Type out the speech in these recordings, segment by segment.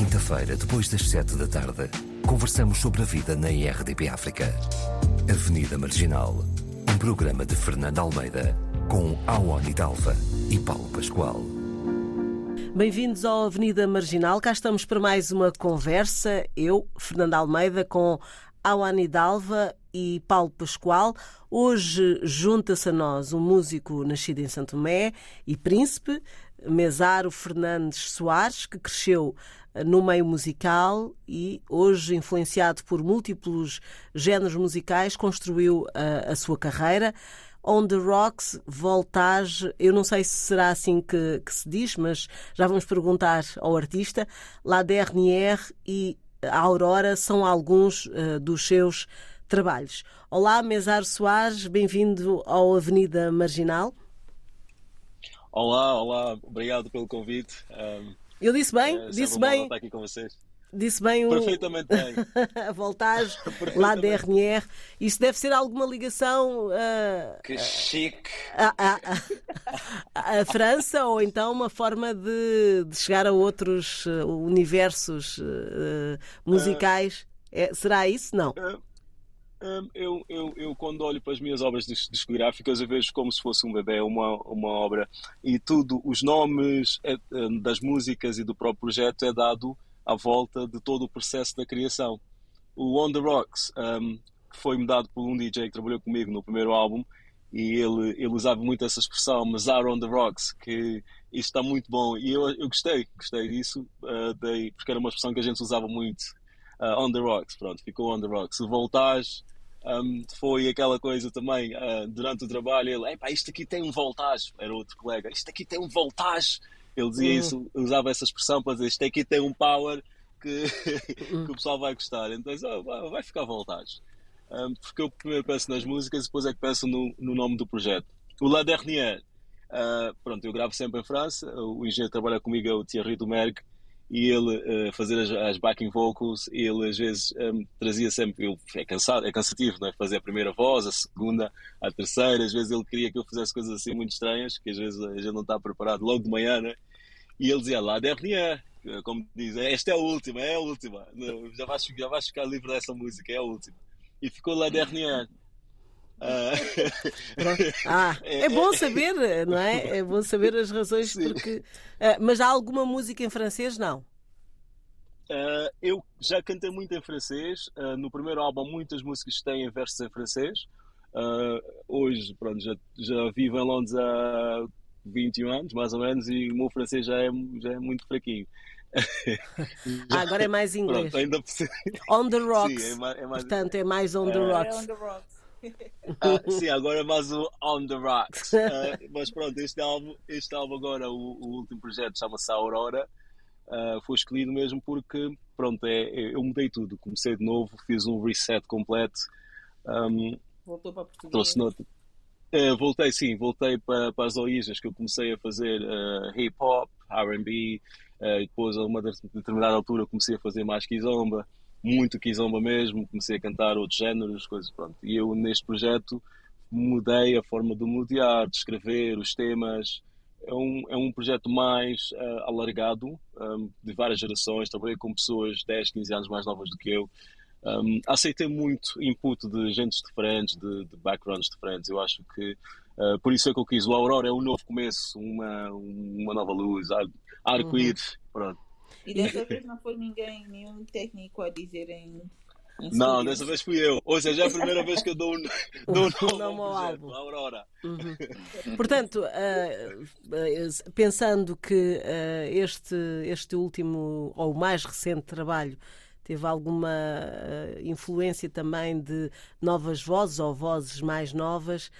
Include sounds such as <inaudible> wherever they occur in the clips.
quinta-feira, depois das sete da tarde, conversamos sobre a vida na IRDP África. Avenida Marginal, um programa de Fernando Almeida, com Awani Dalva e Paulo Pascoal. Bem-vindos ao Avenida Marginal. Cá estamos para mais uma conversa. Eu, Fernando Almeida, com Awani Dalva e Paulo Pascoal. Hoje junta-se a nós um músico nascido em Santo Tomé e príncipe, Mesaro Fernandes Soares, que cresceu eh, no meio musical e hoje, influenciado por múltiplos géneros musicais, construiu a, eh, a sua carreira. On the Rocks, Voltage, eu não sei se será assim que, que se diz, mas já vamos perguntar ao artista. La Dernière e a Aurora são alguns uh, dos seus trabalhos. Olá, Mesar Soares, bem-vindo ao Avenida Marginal. Olá, olá, obrigado pelo convite. Um, Eu disse bem, é, disse bem. Estar aqui com vocês. Disse bem o. Perfeitamente bem. <laughs> a voltagem, <laughs> lá DRNR. Isso deve ser alguma ligação. Uh, que chique! A, França ou então uma forma de, de chegar a outros uh, universos uh, musicais. É, será isso? Não. Eu, eu, eu, quando olho para as minhas obras discográficas, eu vejo como se fosse um bebê, uma, uma obra, e tudo, os nomes é, das músicas e do próprio projeto é dado à volta de todo o processo da criação. O On The Rocks um, foi-me dado por um DJ que trabalhou comigo no primeiro álbum, e ele, ele usava muito essa expressão, Mazar on the Rocks, que isto está muito bom, e eu, eu gostei, gostei disso, uh, porque era uma expressão que a gente usava muito, uh, on the rocks, pronto, ficou on the rocks. O voltage um, foi aquela coisa também, uh, durante o trabalho, ele, epá, isto aqui tem um voltage, era outro colega, isto aqui tem um voltage. Ele dizia uhum. isso, usava essa expressão para dizer, isto aqui tem um power que, uhum. <laughs> que o pessoal vai gostar. Então, oh, vai ficar voltage. Um, porque eu primeiro penso nas músicas e depois é que penso no, no nome do projeto. O La Dernière, uh, pronto, eu gravo sempre em França, o engenheiro que trabalha comigo é o Thierry Dumergue, e ele uh, fazer as, as, backing vocals, ele às vezes um, trazia sempre, ele, é cansado, é cansativo, não é? Fazer a primeira voz, a segunda, a terceira, às vezes ele queria que eu fizesse coisas assim muito estranhas, que às vezes a gente não está preparado logo de manhã, né? E ele dizia lá, dernier, como diz, esta é a última, é a última, já, vais, já vais ficar livre dessa música, é a última. E ficou lá dernier. Uh... ah, é, é bom saber, não é? É bom saber as razões Sim. porque. Uh, mas há alguma música em francês? Não. Uh, eu já cantei muito em francês. no primeiro álbum, muitas músicas têm versos em francês. hoje, pronto, já, já vivo em Londres há 21 anos, mais ou menos, e o meu francês já é, já é muito fraquinho. ah, agora é mais inglês. Pronto, ainda... On the Rocks. Sim, é mais, é mais... Portanto, é mais On the Rocks. É on the rocks. <laughs> Ah, sim, agora é mais o On the Rocks. Uh, mas pronto, este álbum, este álbum agora, o, o último projeto, chama-se Aurora. Uh, foi escolhido mesmo porque, pronto, é, é, eu mudei tudo. Comecei de novo, fiz um reset completo. Um, Voltou para Portugal. Trouxe nota. Uh, voltei, sim, voltei para, para as origens que eu comecei a fazer hip hop, RB, depois a uma determinada altura comecei a fazer mais kizomba muito kizomba mesmo, comecei a cantar outros géneros, coisas, pronto. E eu neste projeto mudei a forma de modear, de escrever, os temas. É um, é um projeto mais uh, alargado, um, de várias gerações. Trabalhei com pessoas 10, 15 anos mais novas do que eu. Um, aceitei muito input de gente diferentes, de, de backgrounds diferentes. Eu acho que uh, por isso é que eu quis. O Aurora é um novo começo, uma, uma nova luz, arco-íris. Uhum. Pronto. E dessa vez não foi ninguém, nenhum técnico a dizer em. não, dessa vez fui eu. Ou seja, é a primeira vez que eu dou um, <laughs> dou um nome ao álbum. Aurora. Uhum. Portanto, uh, uh, pensando que uh, este, este último ou mais recente trabalho teve alguma influência também de novas vozes ou vozes mais novas,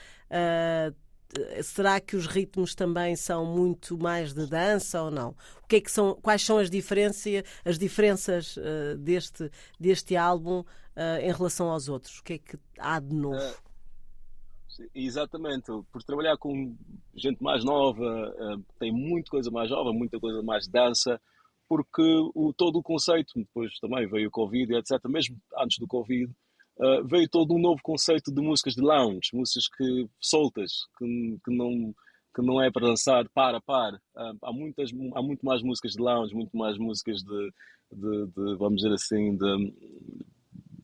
será que os ritmos também são muito mais de dança ou não? O que é que são, quais são as diferenças, as diferenças uh, deste, deste álbum uh, em relação aos outros? O que é que há de novo? Uh, exatamente, por trabalhar com gente mais nova, tem muita coisa mais nova, muita coisa mais dança, porque o, todo o conceito, depois também veio o Covid, etc., mesmo antes do Covid, uh, veio todo um novo conceito de músicas de lounge, músicas que soltas, que, que não que não é para dançar para par. Uh, há, muitas, há muito mais músicas de lounge, muito mais músicas de, de, de vamos dizer assim, de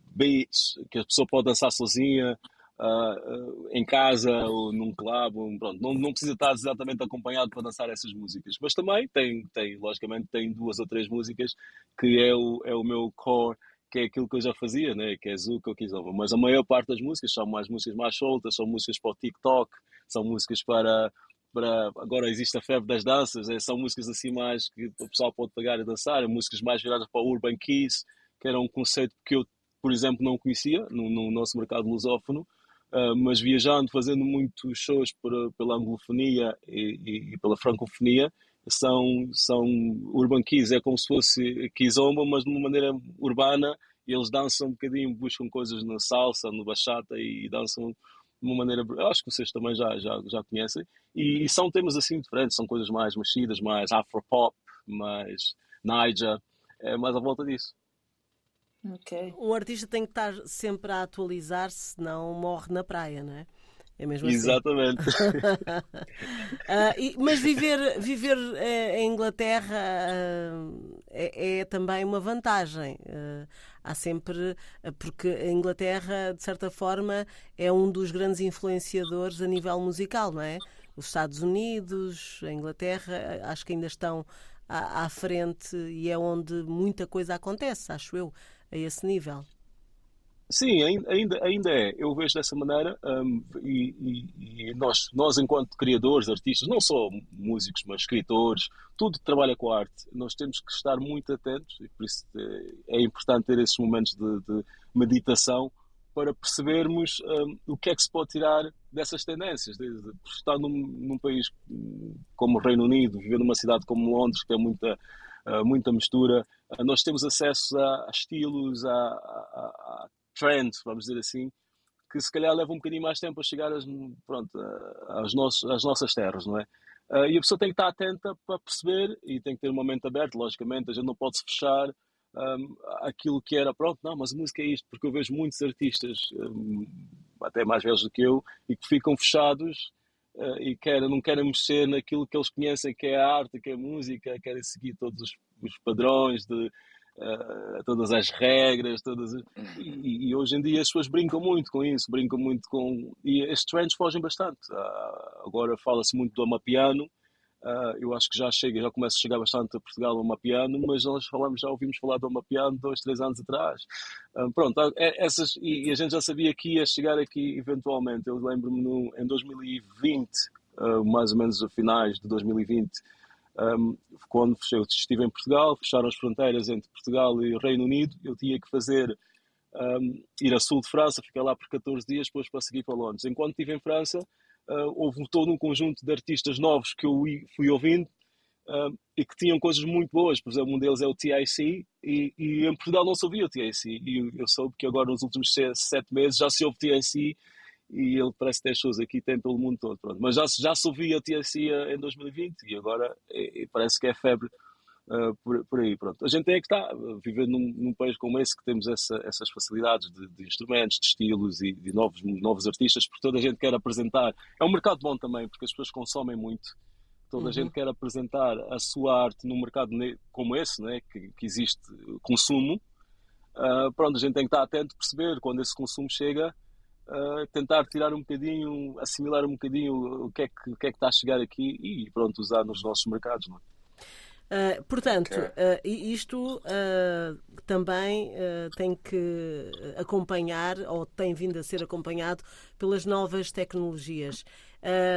beats, que a pessoa pode dançar sozinha, uh, em casa ou num clube, pronto, não, não precisa estar exatamente acompanhado para dançar essas músicas, mas também tem, tem logicamente, tem duas ou três músicas que é o, é o meu core, que é aquilo que eu já fazia, né? que é Zuka ou Kizomba, mas a maior parte das músicas são mais músicas mais soltas, são músicas para o TikTok, são músicas para para agora existe a febre das danças, é, são músicas assim mais que o pessoal pode pegar e dançar, músicas mais viradas para o Urban Keys, que era um conceito que eu, por exemplo, não conhecia no, no nosso mercado lusófono, uh, mas viajando, fazendo muitos shows por, pela anglofonia e, e, e, pela francofonia, são, são Urban Keys, é como se fosse Kizomba, mas de uma maneira urbana, e eles dançam um bocadinho, buscam coisas na salsa, no bachata e, dançam de uma maneira, acho que vocês também já, já, já conhecem, e, e são temas assim diferentes, são coisas mais mexidas, mais afro-pop, mais Niger, é mais à volta disso. Okay. Um artista tem que estar sempre a atualizar-se, senão morre na praia, não é? É mesmo assim. Exatamente. uh, <laughs> e, mas viver, viver uh, em Inglaterra uh, é, é, também uma vantagem. há sempre. Porque a Inglaterra, de certa forma, é um dos grandes influenciadores a nível musical, não é? Os Estados Unidos, a Inglaterra, acho que ainda estão à, à frente e é onde muita coisa acontece, acho eu a esse nível. Sim, ainda, ainda é. Eu vejo dessa maneira um, e, e, nós, nós, enquanto criadores, artistas, não só músicos, mas escritores, tudo que trabalha com a arte, nós temos que estar muito atentos e por isso é, é importante ter esses momentos de, de meditação para percebermos um, o que é que se pode tirar dessas tendências. De, de, estar num, num, país como o Reino Unido, viver numa cidade como Londres, que é muita, uh, muita mistura, nós temos acesso a, a estilos, a, a, a trends, vamos dizer assim, que se calhar leva um bocadinho mais tempo a chegar às, pronto, às, nossos, às nossas terras, não é? Uh, e a pessoa tem que estar atenta para perceber e tem que ter uma mente aberta, logicamente, a gente não pode se fechar um, aquilo que era, pronto, não, mas a música é isto, porque eu vejo muitos artistas, um, até mais velhos do que eu, e que ficam fechados uh, e querem, não querem mexer naquilo que eles conhecem, que é a arte, que é a música, querem seguir todos os, os padrões de uh, todas as regras, todas as... E, e, hoje em dia as pessoas brincam muito com isso, brincam muito com. E estes trends fogem bastante. Uh, agora fala-se muito do Amapiano. Uh, eu acho que já chega, já começa a chegar bastante a Portugal o Amapiano, mas nós falamos, já ouvimos falar do Amapiano dois, três anos atrás. Uh, pronto, é, essas, e, e, a gente já sabia que ia chegar aqui eventualmente. Eu lembro-me em 2020, uh, mais ou menos a finais de 2020, um, quando eu estive em Portugal, fecharam as fronteiras entre Portugal e Reino Unido, eu tinha que fazer um, ir a sul de França, ficar lá por 14 dias, depois para seguir para Londres. Enquanto estive em França, uh, houve todo um conjunto de artistas novos que eu fui ouvindo e que tinham coisas muito boas. Por exemplo, um deles é o TIC e, e em Portugal não se ouvia o TIC. E eu soube que agora nos últimos sete meses já se ouve TIC e ele parece ter shows aqui, tem pelo mundo todo. Pronto. Mas já, já se ouvia TSC em 2020 e agora é, é, parece que é febre uh, por, por, aí. Pronto. A gente tem que estar, vivendo num, num país como esse, que temos essa, essas facilidades de, de, instrumentos, de estilos e de novos, novos artistas, porque toda a gente quer apresentar. É um mercado bom também, porque as pessoas consomem muito. Toda uhum. a gente quer apresentar a sua arte num mercado como esse, né, que, que existe consumo. Uh, pronto, a gente tem que estar atento, perceber quando esse consumo chega uh, tentar tirar um bocadinho, assimilar um bocadinho o que, é que, o que é que está a chegar aqui e pronto, usar nos nossos mercados. Não é? Uh, portanto, uh, isto uh, também tem que acompanhar, ou tem vindo a ser acompanhado, pelas novas tecnologias.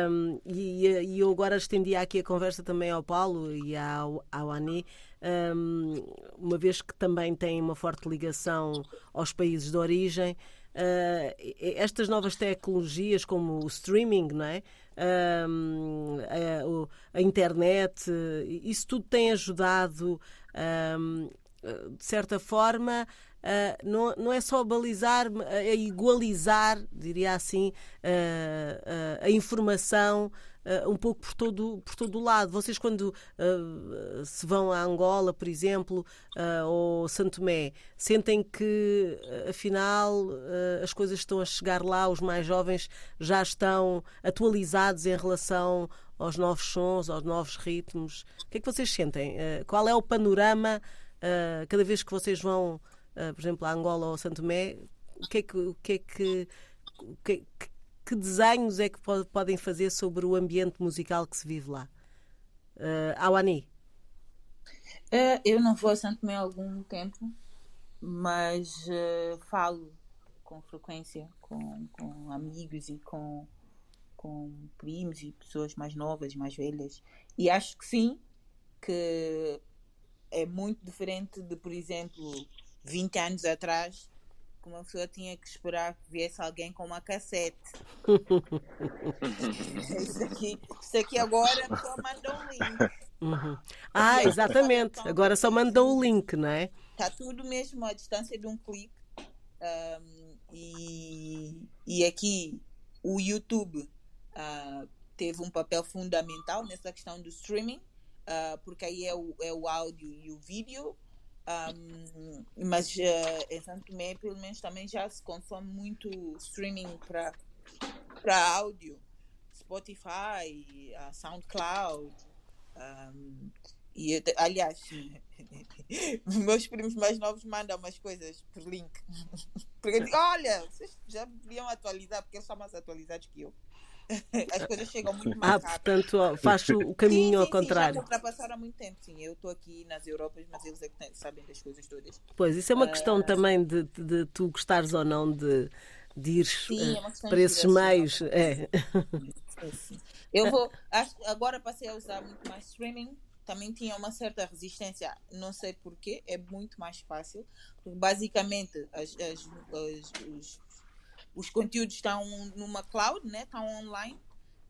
Um, e, e, eu agora estendi aqui a conversa também ao Paulo e ao, ao Ani, um, uma vez que também tem uma forte ligação aos países de origem. Uh, estas novas tecnologias como o streaming, não é? A, a, internet, isso tudo tem ajudado, uh, de certa forma, não, não é só balizar, é igualizar, diria assim, a informação uh, um pouco por todo, por todo o lado. Vocês, quando uh, se vão a Angola, por exemplo, uh, ou Santo Tomé, sentem que, afinal, as coisas estão a chegar lá, os mais jovens já estão atualizados em relação aos novos sons, aos novos ritmos? O que é que vocês sentem? Uh, qual é o panorama uh, cada vez que vocês vão, uh, por exemplo, a Angola ou a Santo Tomé? O que é que, o que, é que, que, que, desenhos é que podem fazer sobre o ambiente musical que se vive lá? Uh, Awani? eu não vou a Santo Tomé há algum tempo, mas falo com frequência com, com amigos e com com primos e pessoas mais novas, mais velhas. E acho que sim, que é muito diferente de, por exemplo, 20 anos atrás, que uma pessoa tinha que esperar que viesse alguém com uma cassete. <laughs> isso, aqui, isso aqui agora a pessoa manda um link. Uhum. Ah, exatamente. Agora só mandou o link, não é? Está tudo mesmo à distância de um clique. Um, e, e aqui o YouTube uh, teve um papel fundamental nessa questão do streaming, uh, porque aí é o, é o áudio e o vídeo. Um, mas uh, em Santo Tomé, pelo menos, também já se consome muito streaming para áudio. Spotify, uh, SoundCloud. Um, e, aliás, <laughs> meus primos mais novos mandam umas coisas por link. <laughs> Porque eu digo, olha, vocês já deviam atualizar, porque eles são mais atualizados que eu. <laughs> As coisas chegam muito mais ah, rápido. portanto, faz o caminho sim, sim, ao contrário. Sim, já ultrapassaram há muito tempo, sim. Eu estou aqui nas Europas, mas eles é que sabem das coisas todas. Pois, isso é uma questão uh, também de, de, de, tu gostares ou não de, de ir sim, é para esses meios. É. Eu vou, acho, agora passei a usar muito mais streaming. Também tinha uma certa resistência, não sei porquê, é muito mais fácil. Porque basicamente as, as, as os os conteúdos estão numa cloud, né? estão online.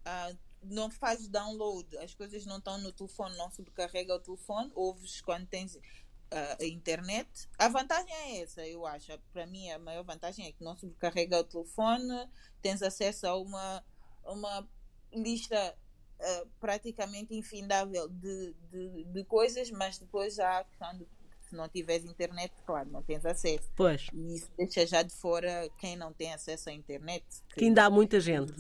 Uh, não faz download, as coisas não estão no telefone, não sobrecarrega o telefone, ouves quando tens uh, a internet. A vantagem é essa, eu acho. Para mim, a maior vantagem é que não sobrecarrega o telefone, tens acesso a uma, uma lista uh, praticamente infindável de, de, de, coisas, mas depois há a questão de se não tiveres internet, claro, não tens acesso. Pois. E isso deixa já de fora quem não tem acesso à internet. Que, que ainda há muita gente.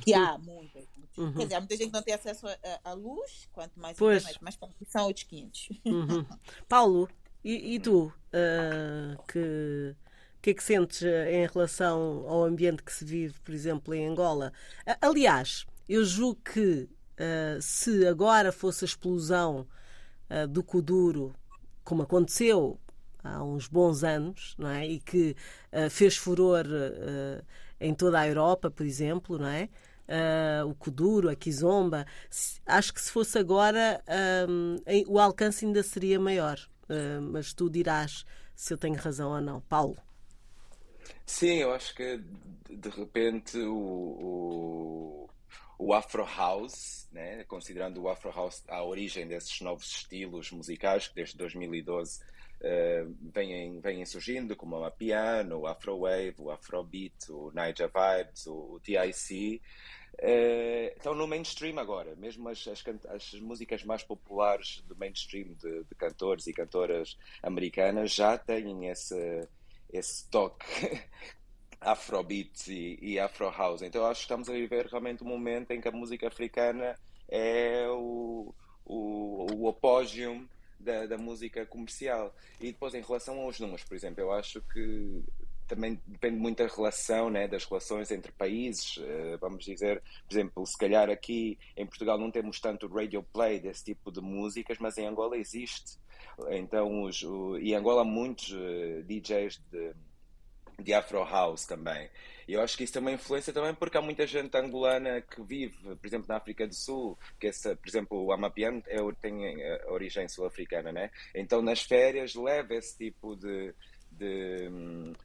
Que há muita. Uhum. Quer dizer, há muita gente que não tem acesso à luz, quanto mais pois. internet, mas são outros 500. Uhum. Paulo, e, e tu? Uh, que o que é que sentes ah, em relação ao ambiente que se vive, por exemplo, em Angola? Aliás, eu julgo que uh, se agora fosse a explosão uh, do Kuduro como aconteceu há uns bons anos, não é? E que uh, fez furor uh, em toda a Europa, por exemplo, não é? Uh, o Kuduro, a Kizomba. Acho que se fosse agora, o alcance ainda seria maior. mas tu dirás se eu tenho razão ou não. Paulo. Sim, eu acho que de repente o, o o Afro House, né? considerando o Afro House a origem desses novos estilos musicais que desde 2012 uh, vêm, vêm surgindo, como o Piano, o Afro Wave, o Afrobeat, o Niger Vibes, o, o TIC, uh, estão no mainstream agora. Mesmo as, as, as, músicas mais populares do mainstream de, de cantores e cantoras americanas já têm esse esse toque <laughs> Afrobeat e, e Afro House. Então acho que estamos a viver realmente um momento em que a música africana é o, o, o apogeu da, da música comercial. E depois, em relação aos números, por exemplo, eu acho que também depende muito da relação, né, das relações entre países. Uh, vamos dizer, por exemplo, se calhar aqui em Portugal não temos tanto radio play desse tipo de músicas, mas em Angola existe. Então, os, o, e em Angola muitos uh, DJs de de Afro House também. Eu acho que isso tem uma influência também porque há muita gente angolana que vive, por exemplo, na África do Sul, que esse, por exemplo, o Amapiano é, tem a origem sul-africana, né? Então nas férias leva esse tipo de, de,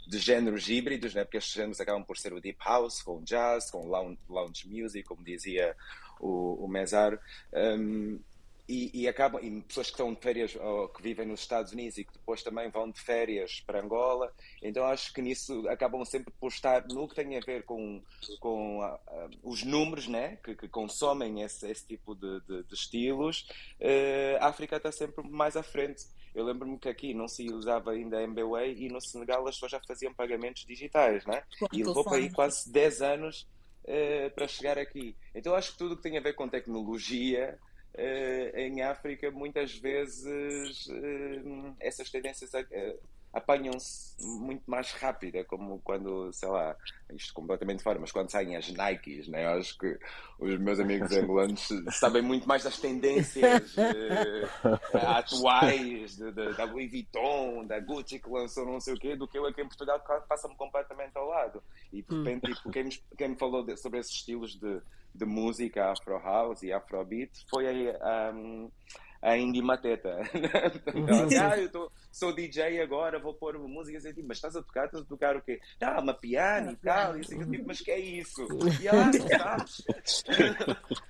de géneros híbridos, né? porque estes géneros acabam por ser o deep house, com jazz, com lounge, lounge music, como dizia o, o Mesar. Um, e, e, acabam, e pessoas que estão de férias ou que vivem nos Estados Unidos e que depois também vão de férias para Angola, então acho que nisso acabam sempre por estar no que tem a ver com, com uh, uh, os números né, que, que consomem esse, esse tipo de, de, de estilos. Uh, a África está sempre mais à frente. Eu lembro-me que aqui não se usava ainda a MBWay e no Senegal as pessoas já faziam pagamentos digitais, né? e levou para aí quase 10 anos uh, para chegar aqui. Então acho que tudo que tem a ver com tecnologia em África, muitas vezes uh, essas tendências apanham-se muito mais rápida, como quando, sei lá, isto completamente fora, mas quando saem as Nikes, né? Eu acho que os meus amigos <laughs> angolanos sabem muito mais das tendências <laughs> atuais de, de, da Louis Vuitton, da Gucci que lançou não sei o quê, do que eu aqui em Portugal que passa-me completamente ao lado. E de repente, tipo, quem, me, quem me falou de, sobre esses estilos de de música Afro House e Afrobeat foi a, um, a Indy Mateta. <laughs> ah, eu tô, sou DJ agora, vou pôr músicas e tipo, mas estás a tocar, estás a tocar o quê? Ah, uma piano e tal, e assim, eu tipo, mas que é isso? E ela, <laughs> ah, sabes?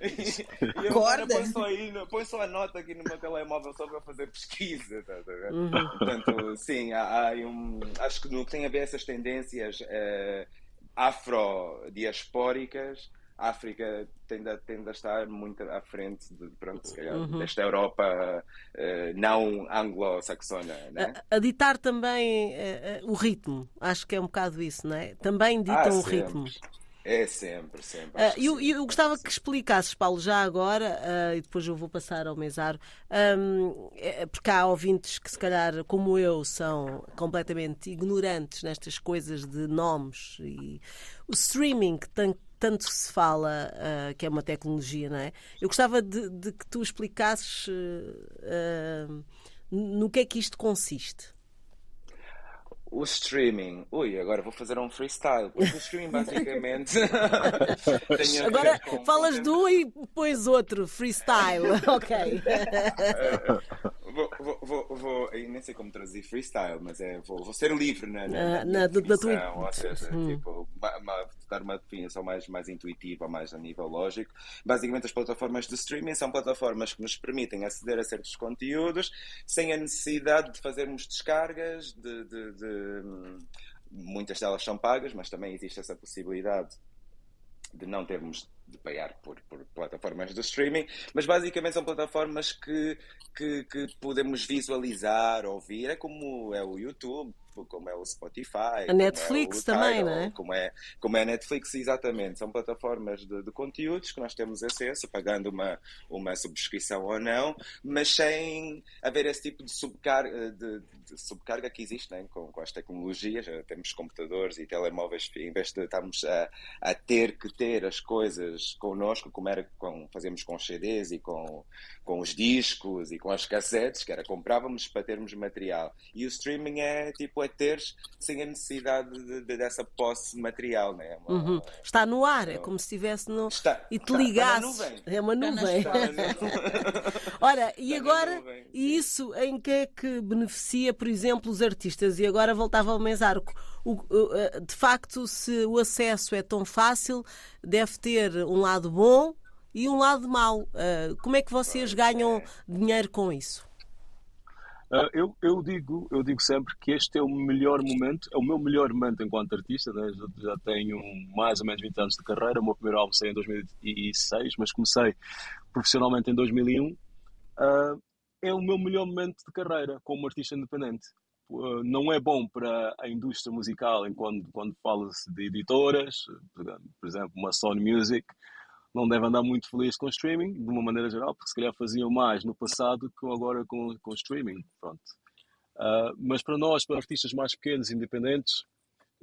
<laughs> e eu agora põe só, aí, põe só a nota aqui no meu telemóvel só para fazer pesquisa. Tá, tá, uhum. Portanto, sim, há, há um, acho que no que tem a ver essas tendências uh, afro-diaspóricas, a África tende a, tende a estar muito à frente de, pronto, calhar, uhum. desta Europa uh, não anglo-saxona. Né? A, a, ditar também uh, o ritmo, acho que é um bocado isso, não é? Também ditam ah, o ritmo. É sempre, sempre. Uh, eu, eu gostava que explicasses, Paulo, já agora, uh, e depois eu vou passar ao Mesaro, um, é, porque há ouvintes que, se calhar, como eu, são completamente ignorantes nestas coisas de nomes e o streaming que tem tanto se fala uh, que é uma tecnologia, não é? Eu gostava de, de que tu explicasses uh, no que é que isto consiste o streaming. Ui, agora vou fazer um freestyle. o streaming <laughs> basicamente. <laughs> agora falas do e depois outro, freestyle. <laughs> ok. Vou, vou, vou, vou, nem sei como traduzir freestyle, mas é, vou, vou ser livre na, na, na, na definição, ou seja, hum. tipo, dar uma definição mais, mais intuitiva, mais a nível lógico. Basicamente, as plataformas de streaming são plataformas que nos permitem aceder a certos conteúdos sem a necessidade de fazermos descargas, de, de, de muitas delas são pagas, mas também existe essa possibilidade de não termos de pagar por, por, plataformas de streaming, mas basicamente são plataformas que, que, que, podemos visualizar, ouvir, é como é o YouTube, como é o Spotify, a Netflix é o também, não é? Como é, como é a Netflix, exatamente. São plataformas de, de, conteúdos que nós temos acesso, pagando uma, uma subscrição ou não, mas sem haver esse tipo de subcarga, de, de subcarga que existe né? com, com as tecnologias. Temos computadores e telemóveis, em vez de estarmos a, a ter que ter as coisas connosco, como era com, fazemos com os CDs e com, com os discos e com as cassetes, que era comprávamos para termos material. E o streaming é tipo é teres sem a necessidade de, de, dessa posse material. Né? Uma, uhum. Está no ar, é como se estivesse no. Está, e te ligasse. É uma nuvem. <laughs> Ora, e agora, e isso em que é que beneficia, por exemplo, os artistas? E agora voltava ao Mesarco. O, de facto, se o acesso é tão fácil, deve ter um lado bom e um lado mau. Ah, como é que vocês ganham é. dinheiro com isso? Uh, eu, eu, digo, eu digo sempre que este é o melhor momento, é o meu melhor momento enquanto artista. Né? Já, já, tenho mais ou menos 20 anos de carreira. O meu primeiro álbum saiu em 2006, mas comecei profissionalmente em 2001. Uh, ah, é o meu melhor momento de carreira como artista independente. Uh, não é bom para a indústria musical enquanto quando fala-se de editoras, por exemplo, uma Sony Music não deve andar muito feliz com o streaming, de uma maneira geral, porque se calhar faziam mais no passado que agora com, com o streaming. Pronto. Uh, mas para nós, para artistas mais pequenos, independentes,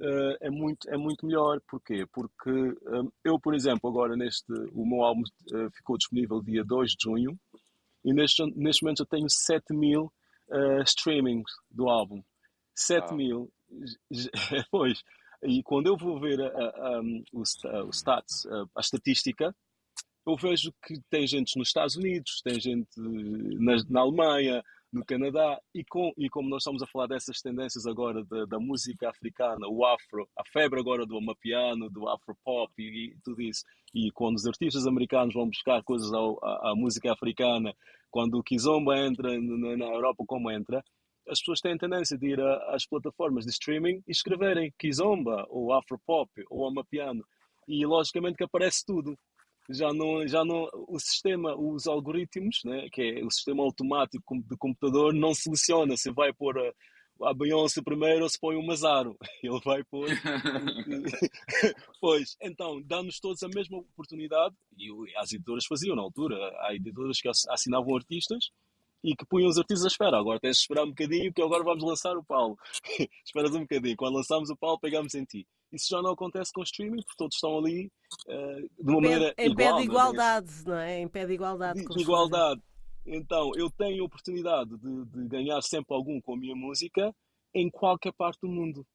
uh, é, muito, é muito melhor. Porquê? Porque um, eu, por exemplo, agora neste, o meu álbum uh, ficou disponível dia 2 de junho e neste, neste momento eu tenho 7 mil streamings do álbum. 7 ah. mil. <laughs> pois. E quando eu vou ver a, a, um, o, stats, a, estatística, eu vejo que tem gente nos Estados Unidos, tem gente na, na Alemanha, no Canadá, e, com, e como nós estamos a falar dessas tendências agora da, da música africana, o afro, a febre agora do amapiano, do afropop e, e tudo isso, e quando os artistas americanos vão buscar coisas ao, à, à música africana, quando o Kizomba entra na, na Europa como entra, as pessoas têm tendência de ir às plataformas de streaming e escreverem Kizomba, ou Afropop, ou Amapiano. E logicamente que aparece tudo. Já não, já não, o sistema, os algoritmos, né, que é o sistema automático de computador, não seleciona se vai pôr a, a Beyoncé primeiro se põe o Mazaro. <laughs> Ele vai pôr. <laughs> pois, então, dá-nos todos a mesma oportunidade, e as editoras faziam na altura. Há editoras que assinavam artistas e que punham os artistas à espera. Agora tens de esperar um bocadinho, que agora vamos lançar o Paulo. <laughs> Esperas um bocadinho. Quando lançamos o Paulo, pegamos em ti. Isso já não acontece com o streaming, porque todos estão ali uh, de uma maneira em igual. Em pé de igualdade, não é? Em pé de igualdade. De, de igualdade. Então, eu tenho a oportunidade de, de, ganhar sempre algum com a minha música em qualquer parte do mundo.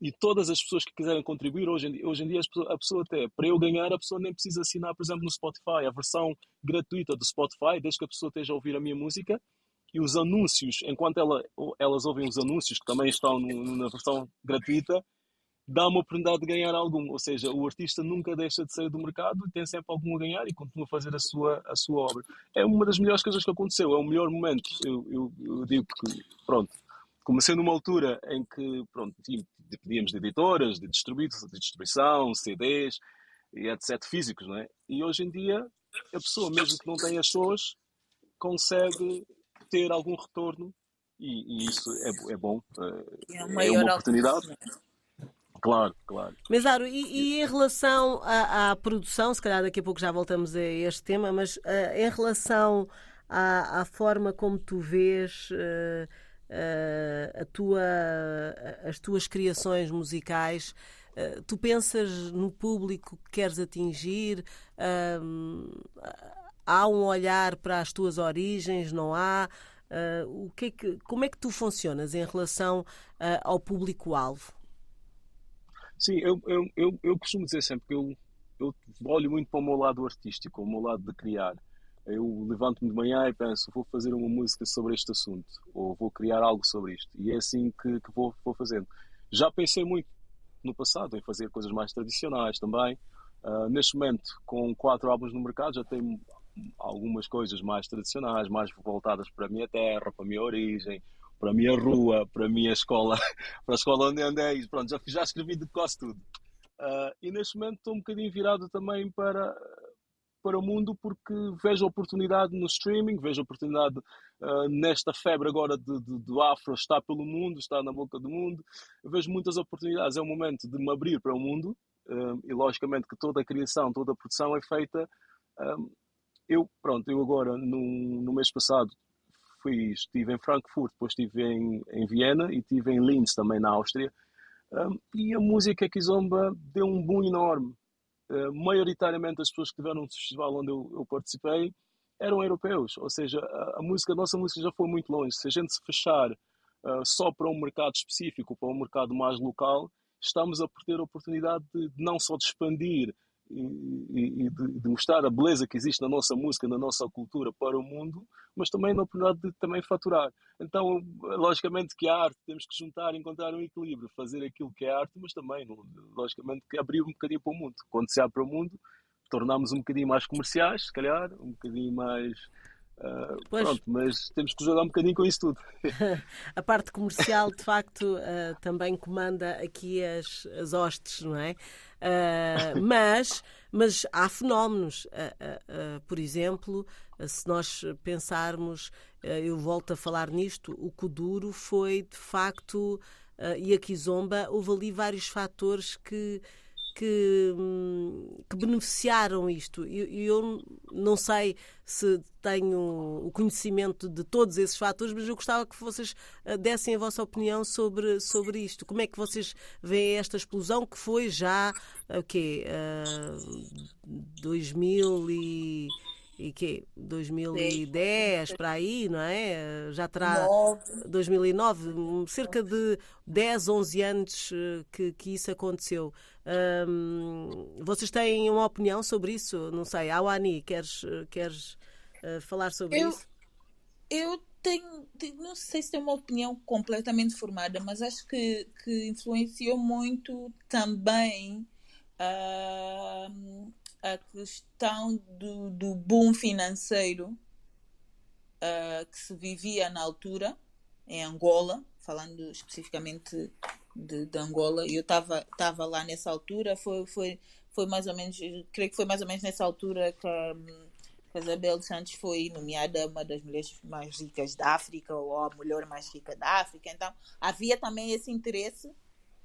E todas as pessoas que quiserem contribuir, hoje em hoje em dia a pessoa até, para eu ganhar, a pessoa nem precisa assinar, por exemplo, no Spotify, a versão gratuita do Spotify, desde que a pessoa esteja a ouvir a minha música, e os anúncios, enquanto ela, elas ouvem os anúncios, que também estão no, na versão gratuita, dá uma oportunidade de ganhar algum. Ou seja, o artista nunca deixa de sair do mercado e tem sempre algum a ganhar e continua a fazer a sua, a sua obra. É uma das melhores coisas que aconteceu, é o melhor momento. Eu, eu, eu digo que, pronto, comecei numa altura em que, pronto, pedíamos de editoras, de, de distribuição, CDs e etc. físicos, não é? E hoje em dia, a pessoa, mesmo que não tenha shows, consegue ter algum retorno e, e isso é, é bom. É, é uma, é uma oportunidade. Claro, claro. Mesaro, e, e em relação à, à, produção, se calhar daqui a pouco já voltamos a este tema, mas uh, em relação à, à, forma como tu vês uh, uh, tua, as tuas criações musicais, tu pensas no público que queres atingir? há um olhar para as tuas origens? Não há? o que, é que como é que tu funcionas em relação ao público-alvo? Sim, eu, eu, eu, eu costumo dizer sempre que eu, eu olho muito para o meu lado artístico, o meu lado de criar. Eu levanto-me de manhã e penso, vou fazer uma música sobre este assunto, ou vou criar algo sobre isto. E é assim que, que vou, vou fazendo. Já pensei muito no passado em fazer coisas mais tradicionais também. Uh, neste momento, com quatro álbuns no mercado, já tenho algumas coisas mais tradicionais, mais voltadas para a minha terra, para a minha origem, para a minha rua, para a minha escola, <laughs> para a escola onde andei, pronto, já, já escrevi de quase tudo. Uh, e neste momento estou um bocadinho virado também para, para o mundo porque vejo oportunidade no streaming, vejo oportunidade uh, nesta febre agora de, de, do afro, está pelo mundo, está na boca do mundo. vejo muitas oportunidades, é o momento de me abrir para o mundo uh, e logicamente que toda a criação, toda a produção é feita. eu, pronto, eu agora no, no mês passado fui, estive em Frankfurt, depois estive em, em Viena e estive em Linz também na Áustria. Um, e a música Kizomba deu um boom enorme. Uh, maioritariamente as pessoas que estiveram no festival onde eu, eu participei eram europeus, ou seja, a, a, música, a nossa música já foi muito longe. Se a gente se fechar uh, só para um mercado específico, para um mercado mais local, estamos a perder a oportunidade de, de não só de expandir e, e de, mostrar a beleza que existe na nossa música, na nossa cultura para o mundo, mas também na oportunidade de também faturar. Então, logicamente que a arte temos que juntar, encontrar um equilíbrio, fazer aquilo que é arte, mas também, logicamente, que abrir um bocadinho para o mundo. Quando se abre para o mundo, tornamos um bocadinho mais comerciais, se calhar, um bocadinho mais Uh, pronto, mas temos que jogar um bocadinho com isso tudo. <laughs> a parte comercial, de facto, uh, também comanda aqui as, as hostes, não é? Uh, <laughs> mas, mas há fenómenos. por exemplo, se nós pensarmos, eu volto a falar nisto, o Kuduro foi, de facto, e a Kizomba, houve ali vários fatores que que, que beneficiaram isto. E eu, eu, não sei se tenho o conhecimento de todos esses fatores, mas eu gostava que vocês eh, dessem a vossa opinião sobre, sobre isto. Como é que vocês veem esta explosão que foi já o okay, uh, 2000 e e que 2010 Sim. para aí, não é? Já terá 2009, cerca de 10, 11 anos eh, que, que isso aconteceu. Vocês têm uma opinião sobre isso? Não sei, Awani, queres, queres uh, falar sobre eu, isso? Eu tenho, não sei se tenho uma opinião completamente formada, mas acho que, que influenciou muito também. Uh, a questão do, do boom financeiro uh, que se vivia na altura em Angola, falando especificamente de, de Angola, eu estava lá nessa altura, foi, foi, foi mais ou menos, creio que foi mais ou menos nessa altura que, que a Isabel Santos foi nomeada uma das mulheres mais ricas da África ou a mulher mais rica da África. Então havia também esse interesse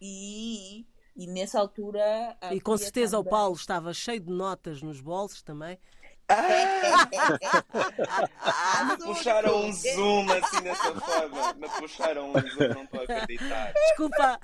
e, e nessa altura. E com certeza também... o Paulo estava cheio de notas nos bolsos também. me <laughs> <laughs> puxaram um zoom assim dessa forma. Me puxaram um zoom, não estou a acreditar. Desculpa,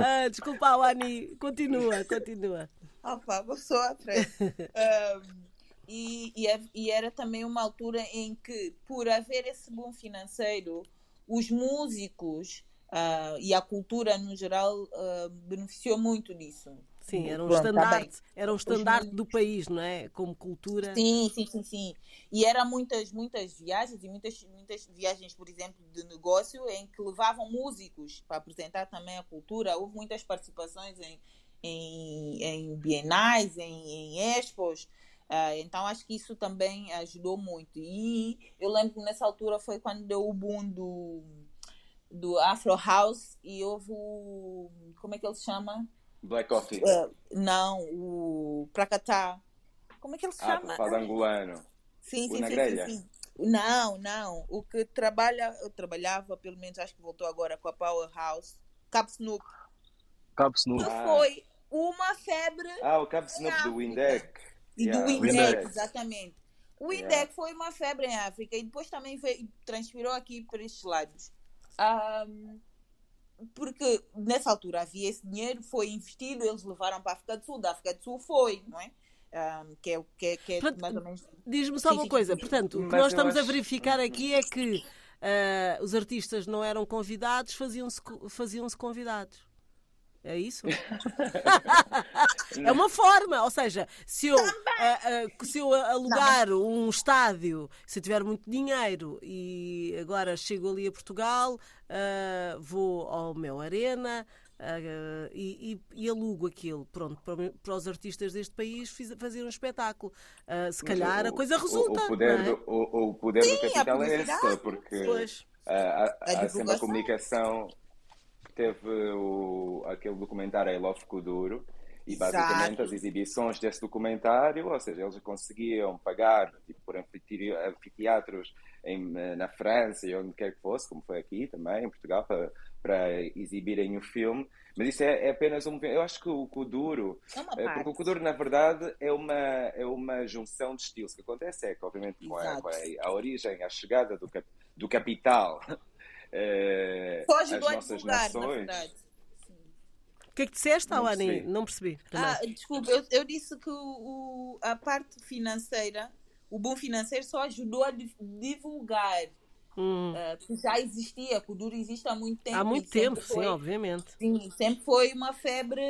uh, desculpa, Wani. Continua, continua. Opa, vou só. Um, e, e, é, e, era também uma altura em que, por haver esse boom financeiro, os músicos uh, e a cultura no geral uh, beneficiou muito disso. Sim, era um tá estandarte, tá era um estandarte do país, não é? Como cultura. Sim, sim, sim, sim. E eram muitas, muitas viagens e muitas, muitas viagens, por exemplo, de negócio em que levavam músicos para apresentar também a cultura. Houve muitas participações em, em, em bienais, em, em expos. Uh, então acho que isso também ajudou muito. E eu lembro que nessa altura foi quando deu o boom do, do Afro House e houve o. Como é que ele se chama? Black Coffee. Uh, não, o Pracatá. Como é que ele se ah, chama? Fadangulano. Sim, sim, sim, sim, sim. Não, não. O que trabalha, eu trabalhava, pelo menos acho que voltou agora com a Powerhouse. Cap Snoop. Cap Snoop. Que ah. foi uma febre. Ah, o Cap Snoop do Windec. E yeah, do Windec, exatamente. O Windec yeah. foi uma febre em África e depois também veio, transferiu aqui para estes lados. Um, porque nessa altura havia esse dinheiro, foi investido, eles levaram para a África do Sul, da África do Sul foi, não é? Um, que é, que é, que é mais ou menos. Diz-me só uma coisa, portanto, o que nós estamos acho... a verificar aqui é que uh, os artistas não eram convidados, faziam-se faziam -se convidados. É isso? <laughs> é uma forma, ou seja, se eu, uh, uh, se eu alugar um estádio, se eu tiver muito dinheiro e agora chego ali a Portugal, uh, vou ao meu Arena. Uh, e, e, e, alugo aquilo, pronto, para, para, os artistas deste país fiz, fazer um espetáculo. Uh, se calhar o, a coisa resulta. O, poder, é? do, o, o, poder Sim, do capital é esse, porque a, a, a, a comunicação teve o, aquele documentário I Love Kuduro, e basicamente Exato. as exibições desse documentário, ou seja, eles conseguiam pagar tipo, por anfiteatros em, na França e onde quer que fosse, como foi aqui também, em Portugal, para, para exibirem o filme. Mas isso é, é apenas um. Eu acho que o Kuduro. É eh, porque o Kuduro, na verdade, é uma, é uma junção de estilos. O que acontece é que, obviamente, com a, a, a origem, a chegada do, cap, do capital <laughs> é, Só ajudou a divulgar, nações. na verdade. O que é que disseste, Alani? Não percebi. Ah, desculpa, eu, eu, disse que o, a parte financeira, o bom financeiro só ajudou a divulgar. Hum. Uh, já existia, o Duro existe há muito tempo. Há muito tempo, foi, sim, obviamente. Sim, sempre foi uma febre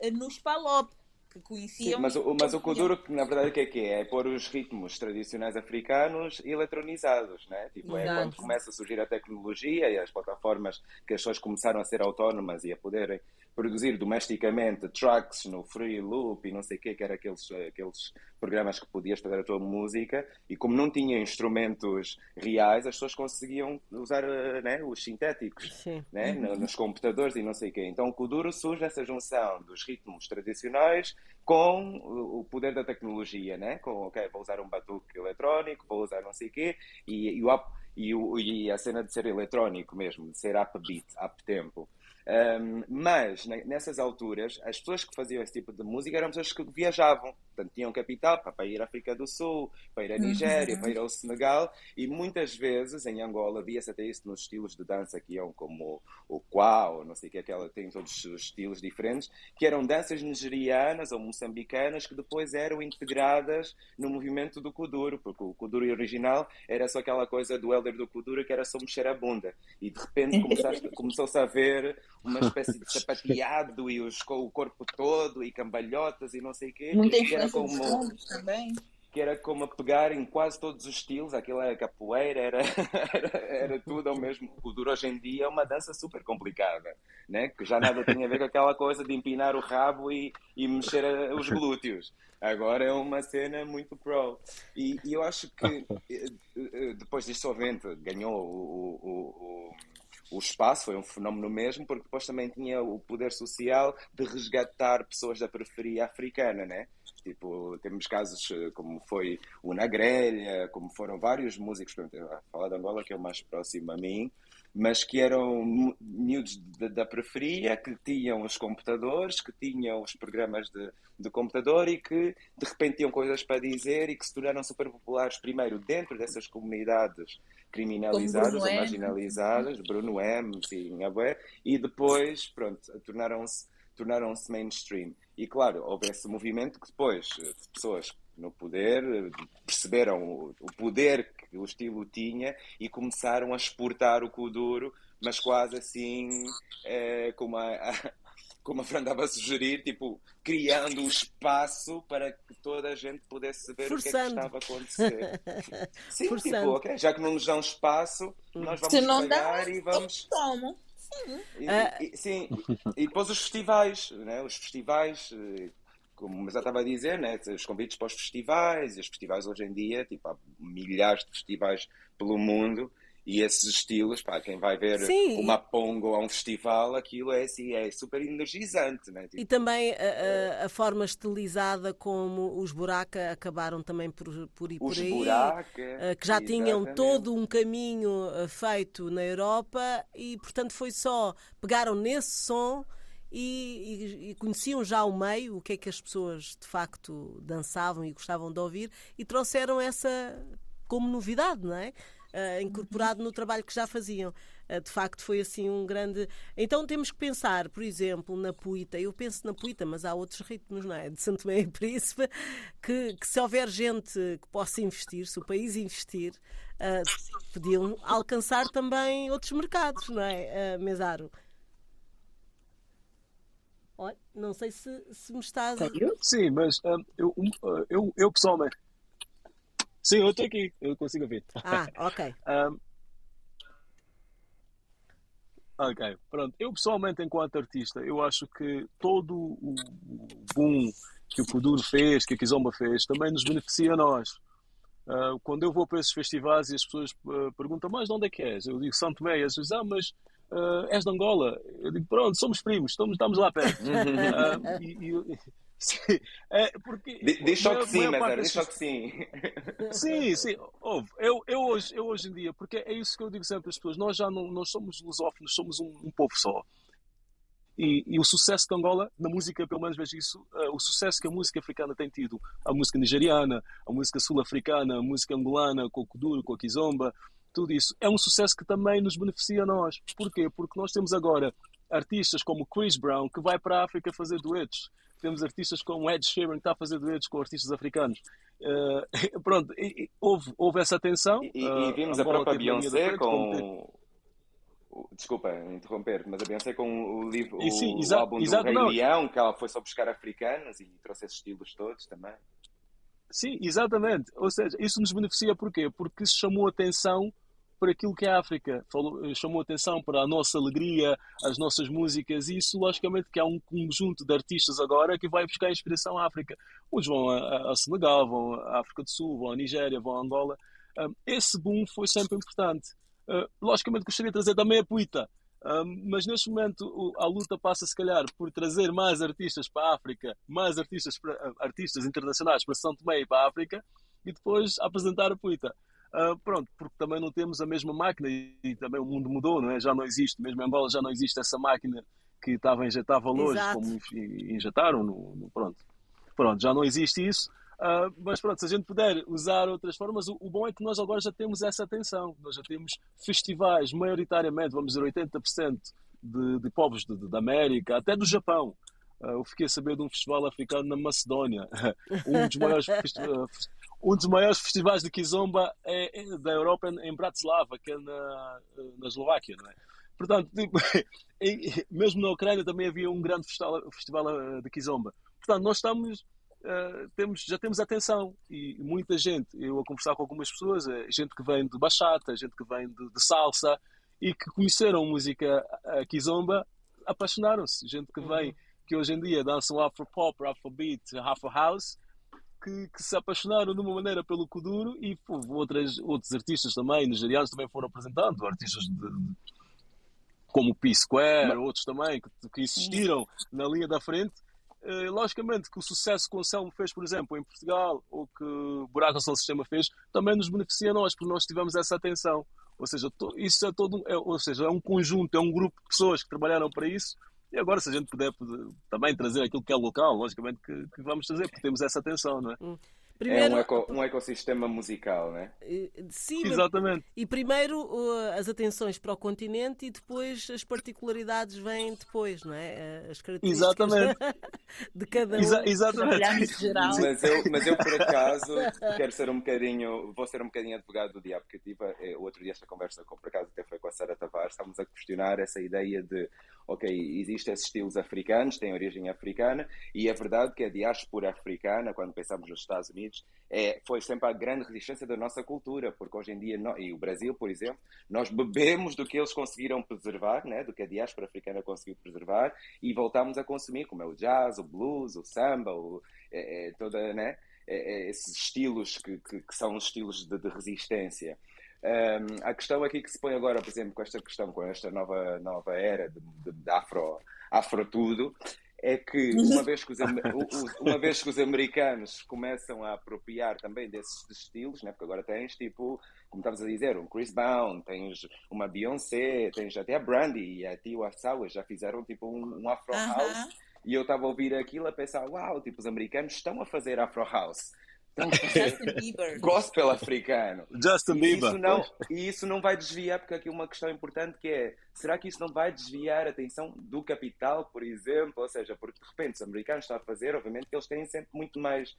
eh, nos palop que conheciam. Sim, mas o, mas o Kuduro, que na verdade o que é que é? É pôr os ritmos tradicionais africanos eletronizados, né? Tipo, é quando começa a surgir a tecnologia e as plataformas que as pessoas começaram a ser autónomas e a poderem produzir domesticamente tracks no Free Loop e não sei o que, que era aqueles, aqueles programas que podias fazer a tua música e como não tinha instrumentos reais, as pessoas conseguiam usar né, os sintéticos né, uhum. nos computadores e não sei o quê. Então o Kuduro surge essa junção dos ritmos tradicionais com o poder da tecnologia, né? com, ok, vou usar um batuque eletrónico, vou usar não sei o quê, e, e, o, e, o, e a cena de ser eletrónico mesmo, de ser upbeat, up-tempo. Um, mas nessas alturas, as pessoas que faziam esse tipo de música eram pessoas que viajavam, portanto, tinham capital para ir à África do Sul, para ir à Nigéria, uhum. para ir ao Senegal, e muitas vezes em Angola via-se até isso nos estilos de dança que iam como o quau, não sei o que, aquela tem todos os estilos diferentes, que eram danças nigerianas ou moçambicanas que depois eram integradas no movimento do Kuduro, porque o Kuduro original era só aquela coisa do Elder do Kuduro que era só mexer a bunda, e de repente <laughs> começou-se a ver uma espécie de <laughs> sapateado e os, o corpo todo e cambalhotas e não sei o que era como também. Que era como a pegar em quase todos os estilos, aquilo era capoeira, era, <laughs> era, era tudo ao mesmo. O duro hoje em dia é uma dança super complicada, né? que já nada tem a ver com aquela coisa de empinar o rabo e, e mexer os glúteos. Agora é uma cena muito pro. E, e eu acho que eh, eh, depois disso, obviamente, ganhou o, o, o o espaço foi um fenómeno mesmo, porque depois também tinha o poder social de resgatar pessoas da periferia africana, né? Tipo, temos casos como foi o Na Grelha, como foram vários músicos, a falar de Angola, que é o mais próximo a mim, mas que eram miúdos da periferia, que tinham os computadores, que tinham os programas de, de computador e que de repente tinham coisas para dizer e que se tornaram super populares primeiro dentro dessas comunidades criminalizadas ou marginalizadas, Bruno M, sim, e depois, pronto, tornaram-se tornaram-se mainstream. E claro, houve esse movimento que depois de pessoas no poder perceberam o poder que o estilo tinha e começaram a exportar o Kuduro, mas quase assim, é, como a, a como a Fran estava a sugerir, tipo, criando o espaço para que toda a gente pudesse ver Forçando. o que é que estava a acontecer. <laughs> Sim, tipo, Forçando. tipo, ok, já que não nos dão espaço, nós vamos Se pagar e vamos. Tomo. Uh... e, sim, e depois os festivais, né? os festivais, eh, como já estava a dizer, né? os convites para os festivais, e os festivais hoje em dia, tipo, há milhares de festivais pelo mundo, e esses estilos, pá, quem vai ver Sim. uma pongo a um festival, aquilo é, assim, é super energizante. Né? Tipo... E também a, a, a, forma estilizada como os Buraca acabaram também por, por ir por aí. Buraca, eh, que já exatamente. tinham todo um caminho eh, feito na Europa e, portanto, foi só pegaram nesse som. E, e, e, conheciam já o meio, o que é que as pessoas de facto dançavam e gostavam de ouvir, e trouxeram essa como novidade, não é? Uh, incorporado no trabalho que já faziam. Uh, de facto, foi assim um grande. Então temos que pensar, por exemplo, na Puita. Eu penso na Puita, mas há outros ritmos, não é? De Santo Meio e Príncipe, que, que, se houver gente que possa investir, se o país investir, uh, podiam alcançar também outros mercados, não é, uh, Mesaro? Olha, não sei se, se me estás. Sim, mas um, eu, eu, eu pessoalmente Sim, eu estou aqui, eu consigo ver. Ah, <laughs> ok. um, ok, pronto. Eu pessoalmente, enquanto artista, eu acho que todo o boom que o Kuduro fez, que a Kizomba fez, também nos beneficia a nós. Uh, quando eu vou para esses festivais e as pessoas uh, perguntam, mas de onde é que és? Eu digo Santo e as pessoas ah, mas uh, és de Angola? Eu digo, pronto, somos primos, estamos, estamos lá perto. <laughs> e, e, <laughs> é, porque. Diz só que sim, mas diz só que sim. Sim, <laughs> sim. Ouve, eu, eu, hoje, eu hoje em dia, porque é isso que eu digo sempre às pessoas, nós já não nós somos lusófonos, somos um, um povo só. E, e, o sucesso de Angola, na música, pelo menos vejo isso, uh, o sucesso que a música africana tem tido, a música nigeriana, a música sul-africana, a música angolana, com o Kuduro, com a Kizomba, tudo isso, é um sucesso que também nos beneficia a nós. Porquê? Porque nós temos agora artistas como Chris Brown, que vai para a África fazer duetos temos artistas como Ed Sheeran que está a fazer duetos com artistas africanos. Uh, <laughs> pronto, e, e, houve, houve essa tensão. E, uh, e vimos a, a própria Beyoncé com. Desculpa interromper, mas a Beyoncé com o, livro, o, sim, o álbum do Rei não. Leão, que ela foi só buscar africanos e trouxe esses estilos todos também. Sim, exatamente. Ou seja, isso nos beneficia porquê? Porque se chamou atenção para aquilo que é a África. Falou, eh, chamou atenção para a nossa alegria, as nossas músicas, e isso, logicamente, que há um conjunto de artistas agora que vai buscar inspiração à África. Uns vão a, Senegal, vão à África do Sul, vão à Nigéria, vão a Angola. esse boom foi sempre importante. Uh, logicamente, gostaria de trazer também a Puita. mas neste momento a luta passa, se calhar, por trazer mais artistas para a África, mais artistas, para, artistas internacionais para São Tomé e para a África, e depois apresentar a Puita. Uh, pronto, porque também não temos a mesma máquina e, e, também o mundo mudou, não é? Já não existe, mesmo em Angola já não existe essa máquina que estava a injetar valores, como injetaram, no, no, pronto. Pronto, já não existe isso. Uh, mas pronto, se a gente puder usar outras formas, o, o, bom é que nós agora já temos essa atenção. Nós já temos festivais, maioritariamente, vamos dizer, 80% de, de povos de, de, da América, até do Japão. Uh, eu fiquei a saber de um festival africano na Macedónia, <laughs> um dos maiores <laughs> um dos maiores festivais de Kizomba é, é da Europa em Bratislava, que é na, na Eslováquia, não é? Portanto, tipo, <laughs> mesmo na Ucrânia também havia um grande festival, festival eh, de Kizomba. Portanto, nós estamos, uh, temos, já temos atenção e muita gente, eu a conversar com algumas pessoas, é gente que vem de bachata, gente que vem de, de salsa e que conheceram música uh, Kizomba, apaixonaram-se. Gente que vem, uhum. que hoje em dia dançam Afro-Pop, Afro-Beat, Afro-House que, que, se apaixonaram de uma maneira pelo Kuduro e pô, outras, outros artistas também, nigerianos também foram apresentando, artistas de, de, como P Square, Mas... outros também, que, que existiram na linha da frente. eh, logicamente que o sucesso que o Anselmo fez, por exemplo, em Portugal, ou que o Buraco ao Sistema fez, também nos beneficia a nós, porque nós tivemos essa atenção. Ou seja, isso é todo, é, ou seja, é um conjunto, é um grupo de pessoas que trabalharam para isso. E agora, se a gente puder também trazer aquilo que é local, logicamente que, que vamos trazer, porque temos essa atenção, não é? Hum. Primeiro... É um, eco, um ecossistema musical, né? Sim, exatamente. E primeiro as atenções para o continente e depois as particularidades vêm depois, não é? As características exatamente. <laughs> de cada um. Exa exatamente. Geral. Mas eu, mas eu, por acaso, <laughs> quero ser um bocadinho, vou ser um bocadinho advogado do diabo, porque eu tive eh, o outro dia esta conversa, com, por acaso até foi com a Sara Tavares, estávamos a questionar essa ideia de ok, existem esses estilos africanos, têm origem africana, e é verdade que a diáspora africana, quando pensamos nos Estados Unidos, é, foi sempre a grande resistência da nossa cultura, porque hoje em dia, e o Brasil, por exemplo, nós bebemos do que eles conseguiram preservar, né, do que a diáspora africana conseguiu preservar, e voltamos a consumir, como é o jazz, o blues, o samba, o, é, é, toda, né, é, é, esses estilos que, que, que, são os estilos de, de resistência. Um, a questão aqui que se põe agora, por exemplo, com esta questão, com esta nova, nova era de, de, de afro, afro tudo, é que uma <laughs> vez que, os, uma vez que os americanos começam a apropriar também desses estilos, né? porque agora tens tipo, como estavas a dizer, um Chris Brown, tens uma Beyoncé, tens até a Brandy e a Tiwa Savage já fizeram tipo um, um Afro House. Uh -huh. E eu estava a ouvir aquilo a pensar, uau, tipo, os americanos estão a fazer Afro House. <laughs> Justin Bieber. Gospel africano. Justin Bieber. Isso não, e isso não vai desviar, porque aqui uma questão importante que é, será que isso não vai desviar a atenção do capital, por exemplo? Ou seja, porque de repente os americanos estão a fazer, obviamente que eles têm sempre muito mais,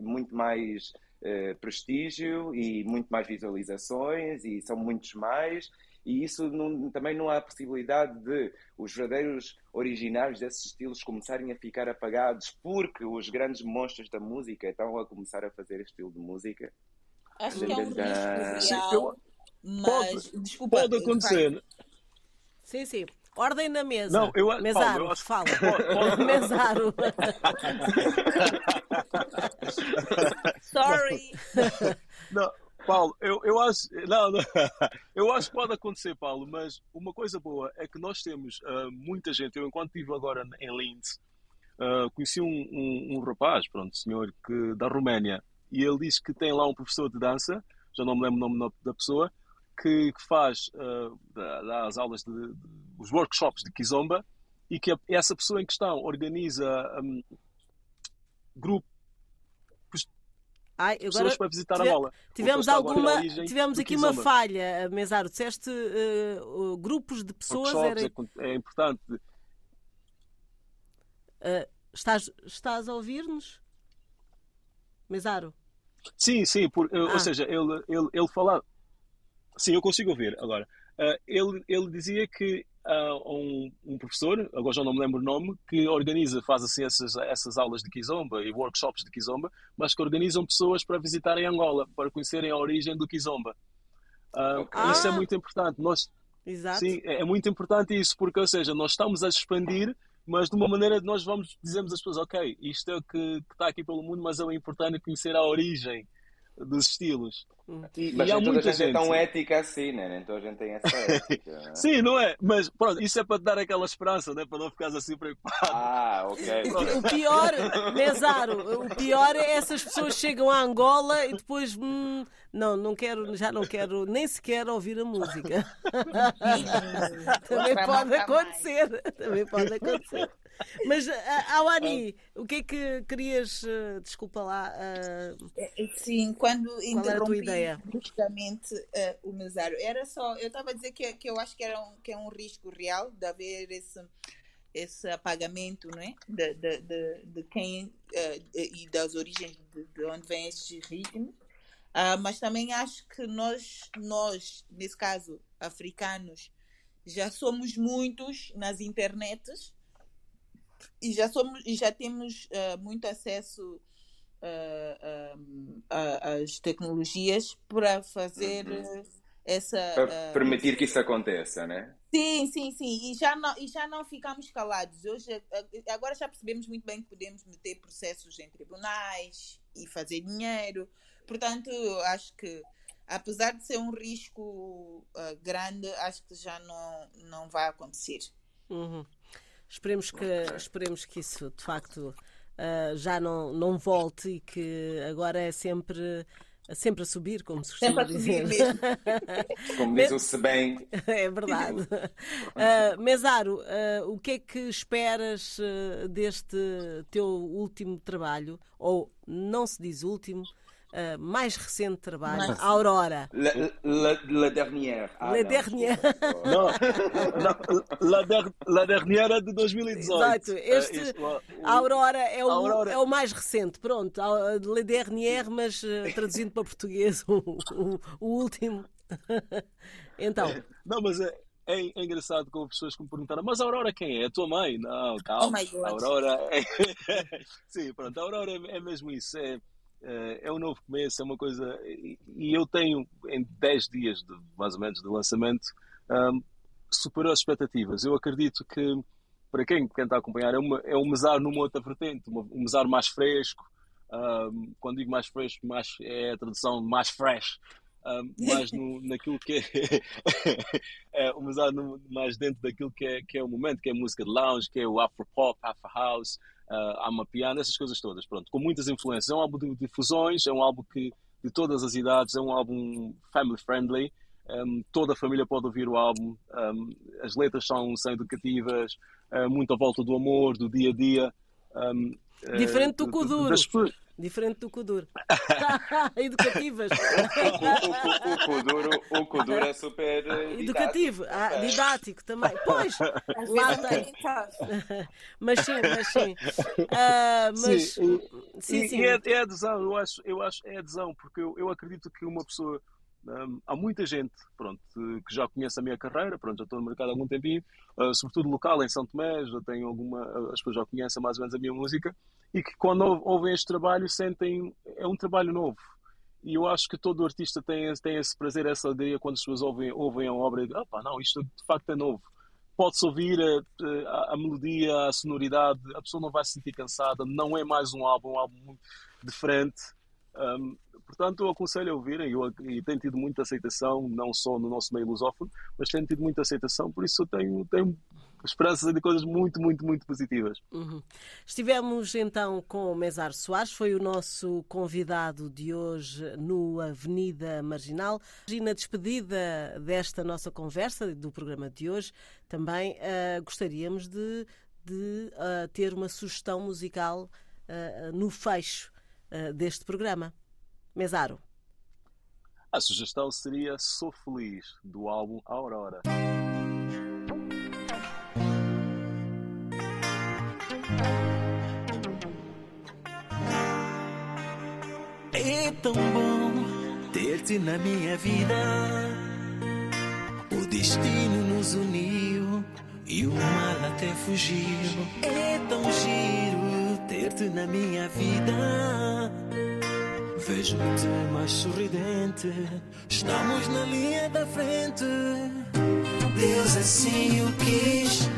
muito mais uh, prestígio e muito mais visualizações e são muitos mais e isso não, também não há possibilidade de os verdadeiros originários desses estilos começarem a ficar apagados porque os grandes monstros da música estão a começar a fazer este estilo de música. Acho que é um risco real, mas pode, desculpa, pode acontecer. Sim, sim. Ordem na mesa. Não, eu, Mesaro, Paulo, eu acho... fala. <laughs> Mesaro. <laughs> Sorry. Não, Paulo, eu, eu acho. Não, não, <laughs> eu acho que pode acontecer, Paulo, mas uma coisa boa é que nós temos uh, muita gente. Eu, enquanto estive agora em Linz, uh, conheci um, um, um, rapaz, pronto, senhor, que, da Roménia, e ele disse que tem lá um professor de dança, já não me lembro o nome da pessoa, que, que faz uh, as aulas, de, os workshops de Kizomba, e que essa pessoa em questão organiza um, grupos Ai, agora pessoas para visitar tive, a bola. Tivemos alguma, tivemos aqui uma falha, Mesaro. Disseste uh, uh, grupos de pessoas. Era... É, é importante. Uh, estás, estás a ouvir-nos, Mesaro? Sim, sim. Por, ah. Ou seja, ele, ele, ele falava. Sim, eu consigo ouvir agora. ele, ele dizia que uh, um, um, professor, agora já não me lembro o nome, que organiza, faz assim essas, essas aulas de Kizomba e workshops de Kizomba, mas que organizam pessoas para visitarem Angola, para conhecerem a origem do Kizomba. Uh, ah. Isso é muito importante. Nós, Exato. Sim, é, é muito importante isso, porque, ou seja, nós estamos a expandir mas de uma maneira nós vamos dizemos às pessoas, ok, isto é o que, que, está aqui pelo mundo, mas é importante conhecer a origem dos estilos. Hum. E, Mas e há muita gente, gente é tão ética assim, né? Nem toda a gente tem essa <laughs> ética. Né? Sim, não é? Mas pronto, isso é para te dar aquela esperança, né? para não ficares assim preocupado. Ah, ok. O pior, <laughs> Mesaro, o pior é essas pessoas chegam a Angola e depois. Hum, não, não quero, já não quero nem sequer ouvir a música. <laughs> Também pode acontecer. Também pode acontecer. <laughs> Mas, Awani, o que é que querias, uh, desculpa lá... Uh, Sim, quando interrompi bruscamente uh, o Mesário, era só, eu estava a dizer que, que eu acho que, era um, que é um risco real de haver esse, esse apagamento né? de, de, de, de quem uh, e das origens de, de onde vêm estes ritmos. Uh, mas também acho que nós, nós, nesse caso, africanos, já somos muitos nas internets e já somos e já temos uh, muito acesso uh, às tecnologias para fazer uhum. essa para permitir que isso aconteça, né? Sim, sim, sim. E já não, e já não ficamos calados. Hoje, agora já percebemos muito bem que podemos meter processos em tribunais e fazer dinheiro. Portanto, acho que apesar de ser um risco uh, grande, acho que já não, não vai acontecer. Uhum. Esperemos que, esperemos que isso, de facto, uh, já não, não volte e que agora é sempre sempre a subir, como se costuma dizer. <laughs> como diz o se bem. <laughs> É verdade. Uh, <laughs> Mesaro, uh, o que é que esperas uh, deste teu último trabalho? Ou não se diz último, uh, mais recente trabalho, Mas... Aurora. La, la, la dernière. Ah, la dernière. Não, não la, der, la dernière é de 2018. Exato. Este, uh, este, o, Aurora, é o, Aurora é o mais recente, pronto. La dernière, mas uh, <laughs> traduzindo para português, o, o, o último. <laughs> então. Não, mas é, é, é, engraçado com pessoas que me perguntaram, mas a Aurora quem é? A tua mãe? Não, calma. Oh a Aurora é... <laughs> Sim, pronto, a Aurora é, é mesmo isso. É, eh, é um novo começo, é uma coisa. E eu tenho, em 10 dias, de, mais ou menos, de lançamento, um, superou as expectativas. Eu acredito que, para quem tenta acompanhar, é, uma, é um mesar numa outra vertente, uma, um mesar mais fresco. Um, quando digo mais fresco, mais, é a tradução mais fresh. Um, mais no, <laughs> naquilo que é, <laughs> é um mesar mais dentro daquilo que é, que é o momento, que é a música de lounge, que é o afro pop, afro house, há uma piano, essas coisas todas, pronto, com muitas influências. É um álbum de difusões, é um álbum que de todas as idades, é um álbum family friendly. Um, toda a família pode ouvir o álbum. Um, as letras são, são educativas, uh, muito à volta do amor, do dia a dia. Um, Diferente do Kuduro. Das... Diferente do Kuduro. <laughs> <laughs> Educativas. o, Kuduro, o Kuduro é super eh, educativo. Ah, didático também. Pois, <laughs> lá tem. mas sim, mas sim. Uh, mas, sim, sim, sim. E é, é adesão, eu acho, eu acho, é adesão, porque eu, eu acredito que uma pessoa há muita gente pronto, que já conhece a minha carreira, pronto, já estou no mercado há algum tempinho, uh, sobretudo local em São Tomé, já tenho alguma, as pessoas já conhecem mais ou menos a minha música, e que quando ouvem este trabalho sentem, é um trabalho novo. E eu acho que todo artista tem, tem esse prazer, essa alegria quando as pessoas ouvem, ouvem a obra e dizem, não, isto de facto é novo. Pode-se ouvir a, a, a, melodia, a sonoridade, a pessoa não vai se sentir cansada, não é mais um álbum, um álbum muito diferente. Um, Portanto, eu aconselho a ouvirem e tenho tido muita aceitação, não só no nosso meio lusófono, mas tenho tido muita aceitação, por isso eu tenho, tenho esperanças de coisas muito, muito, muito positivas. Uhum. Estivemos então com o Mesar Soares, foi o nosso convidado de hoje no Avenida Marginal. E na despedida desta nossa conversa, do programa de hoje, também uh, gostaríamos de, de uh, ter uma sugestão musical uh, no fecho deste programa. Mesaro. A sugestão seria Sou Feliz, do álbum Aurora. É tão bom ter-te na minha vida. O destino nos uniu e o mal até fugiu. É tão giro ter-te na minha vida. Vejo-te mais sorridente. Estamos na linha da frente. Deus assim o quis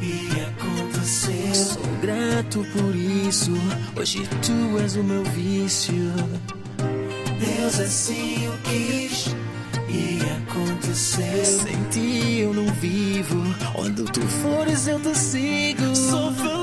e aconteceu. Sou grato por isso. Hoje tu és o meu vício. Deus assim o quis e aconteceu. Sem ti eu não vivo. Onde tu fores eu te sigo.